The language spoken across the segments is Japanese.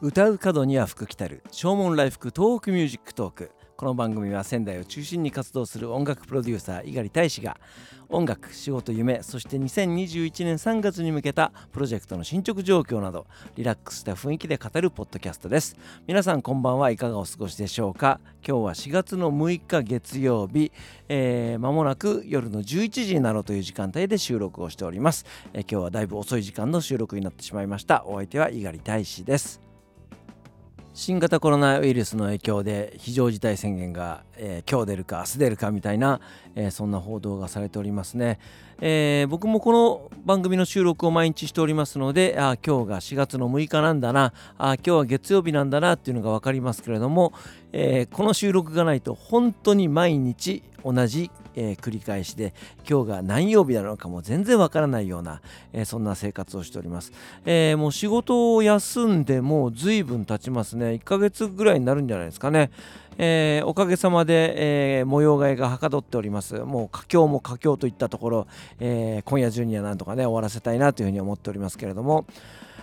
歌う門には福来たる。唱門来福東北ミュージックトーク。この番組は仙台を中心に活動する音楽プロデューサー猪狩大使が音楽仕事夢そして2021年3月に向けたプロジェクトの進捗状況などリラックスした雰囲気で語るポッドキャストです。皆さんこんばんはいかがお過ごしでしょうか。今日は4月の6日月曜日、えー、間もなく夜の11時になろうという時間帯で収録をしております、えー、今日はだいぶ遅い時間の収録になってしまいました。お相手は猪狩大使です。新型コロナウイルスの影響で非常事態宣言が、えー、今日出るか明日出るかみたいな、えー、そんな報道がされておりますね、えー、僕もこの番組の収録を毎日しておりますのであ今日が4月の6日なんだな。あ今日は月曜日なんだなっていうのが分かりますけれども、えこの収録がないと本当に毎日同じえー、繰り返しで今日が何曜日なのかも全然わからないような、えー、そんな生活をしております、えー、もう仕事を休んでもう随分経ちますね。1ヶ月ぐらいになるんじゃないですかね。えー、おかげさまで、えー、模様替えがはかどっております。もう佳境も佳境といったところ、えー、今夜中にはなんとかね終わらせたいなというふうに思っておりますけれども、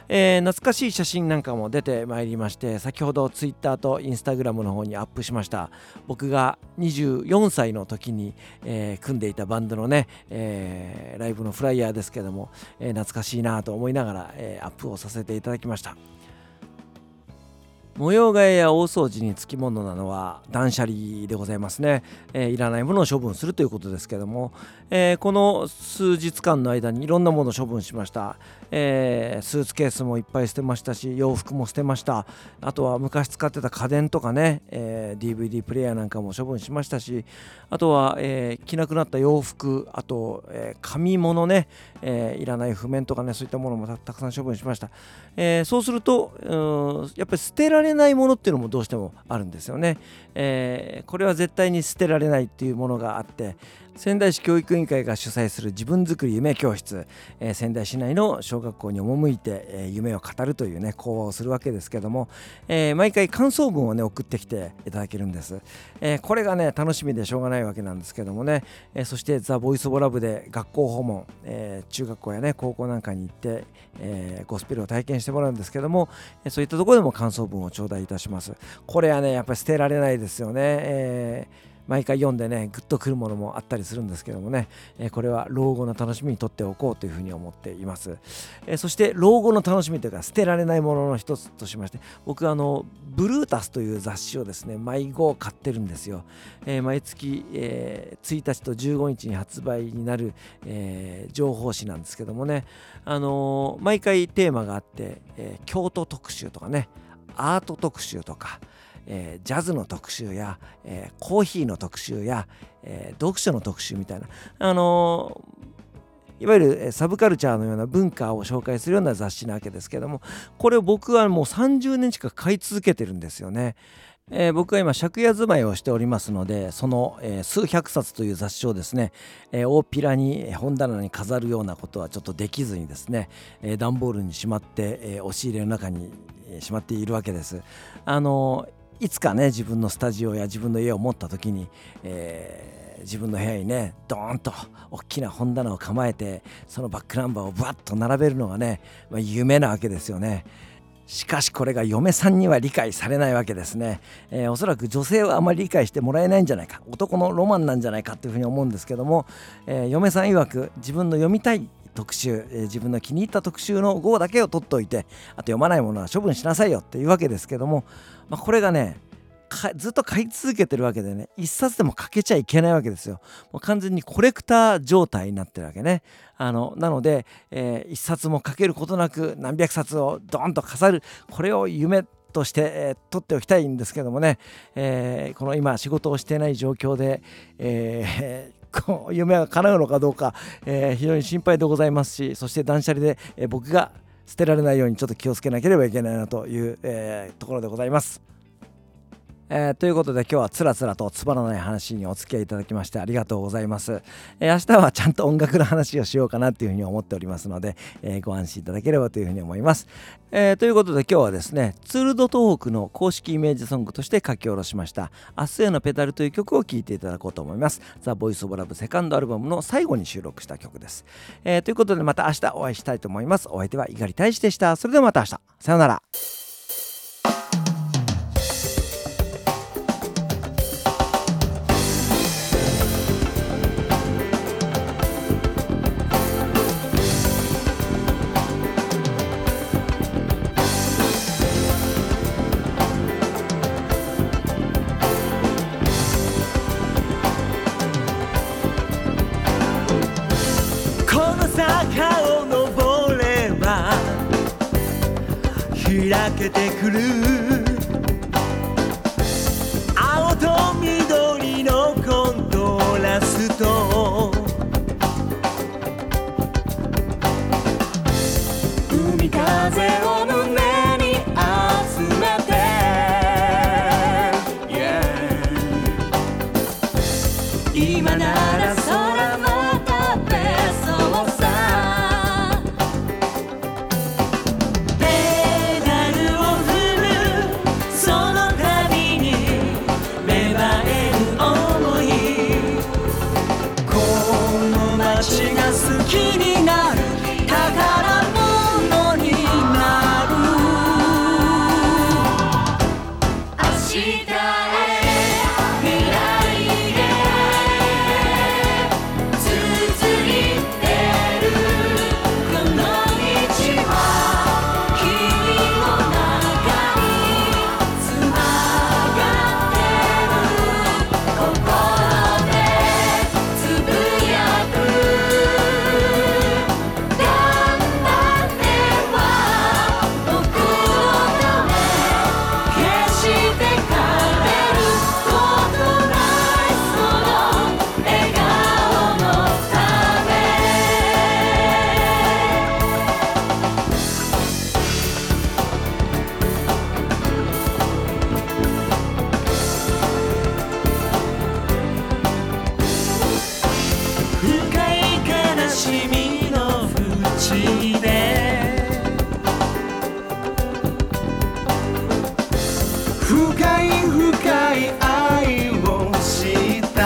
えー、懐かしい写真なんかも出てまいりまして先ほどツイッターとインスタグラムの方にアップしました。僕が24歳の時に、えー、組んでいたバンドのね、えー、ライブのフライヤーですけども、え懐かしいなと思いながら、えアップをさせていただきました。模様替えや大掃除につきものなのは断捨離でございますね、えー、いらないものを処分するということですけども、えー、この数日間の間にいろんなものを処分しました、えー、スーツケースもいっぱい捨てましたし洋服も捨てました。あとは昔使ってた家電とかね、え DVD プレイヤーなんかも処分しましたしあとは、え着なくなった洋服あと、え紙物ね、えいらない譜面とかねそういったものもたくさん処分しました、えそうするとやっぱり捨てられれないものっていうのもどうしてもあるんですよね。えー、これは絶対に捨てられないっていうものがあって仙台市教育委員会が主催する自分づくり夢教室、えー、仙台市内の小学校に赴いて、えー、夢を語るというね講話をするわけですけども、えー、毎回感想文をね送ってきていただけるんです、えこれがね楽しみでしょうがないわけなんですけどもね、えそしてザ・ボイス・オブ・ラブで学校訪問、え中学校やね高校なんかに行って、えゴスペルを体験してもらうんですけども、そういったところでも感想文を頂戴いたします。これはねやっぱり捨てられないですよね、えー毎回読んでねグッとくるものもあったりするんですけどもね、えこれは老後の楽しみにとっておこうというふうに思っています、えそして老後の楽しみというか捨てられないものの一つとしまして僕あのブルータスという雑誌をですね毎号買ってるんですよ、え毎月、え1日と15日に発売になる、え情報誌なんですけどもね。あの毎回テーマがあって、え京都特集とかねアート特集とか、えー、ジャズの特集や、えー、コーヒーの特集や、えー、読書の特集みたいな、あのいわゆるサブカルチャーのような文化を紹介するような雑誌なわけですけどもこれを僕はもう30年近く買い続けてるんですよね。えー、僕は今借家住まいをしておりますのでその、えー、数百冊という雑誌をですね、えー、大っぴらに本棚に飾るようなことはちょっとできずにですね、え段ボールにしまって、え押し入れの中にしまっているわけです。あのいつかね自分のスタジオや自分の家を持った時に、えー、自分の部屋にねドーンと大きな本棚を構えてそのバックナンバーをバッと並べるのがね、まあ、夢なわけですよね。しかしこれが嫁さんには理解されないわけですね、えー、おそらく女性はあまり理解してもらえないんじゃないか男のロマンなんじゃないかというふうに思うんですけども、えー、嫁さん曰く自分の読みたい特集、えー、自分の気に入った特集の号だけを取っておいてあと読まないものは処分しなさいよっていうわけですけども、まあ、これがねずっと買い続けてるわけでね一冊でもかけちゃいけないわけですよ。もう完全にコレクター状態になってるわけね。あのなので、えー、一冊もかけることなく何百冊をドーンと飾るこれを夢として、えー、取っておきたいんですけどもね、えー、この今仕事をしてない状況で、えーこう夢が叶うのかどうか、えー、非常に心配でございますしそして断捨離で、え、僕が捨てられないようにちょっと気をつけなければいけないなという、え、ところでございます。えー、ということで今日はつらつらとつまらない話にお付き合いいただきましてありがとうございます、えー、明日はちゃんと音楽の話をしようかなというふうに思っておりますので、えー、ご安心いただければというふうに思います、えということで今日はですねツールド東北の公式イメージソングとして書き下ろしました明日へのペダルという曲を聴いていただこうと思います。ザ・ボイス・オブ・ラブセカンドアルバムの最後に収録した曲です、えということでまた明日お会いしたいと思います。お相手は猪狩大使でした。それではまた明日。さよなら。坂を登れば開けてくる。青と緑のコントラスト。海風を抜君の縁で。深い深い愛をした。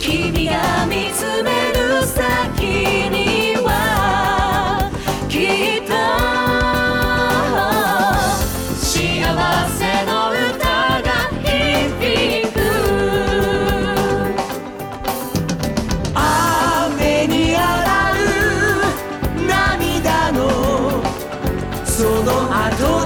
君が見つめ solo a.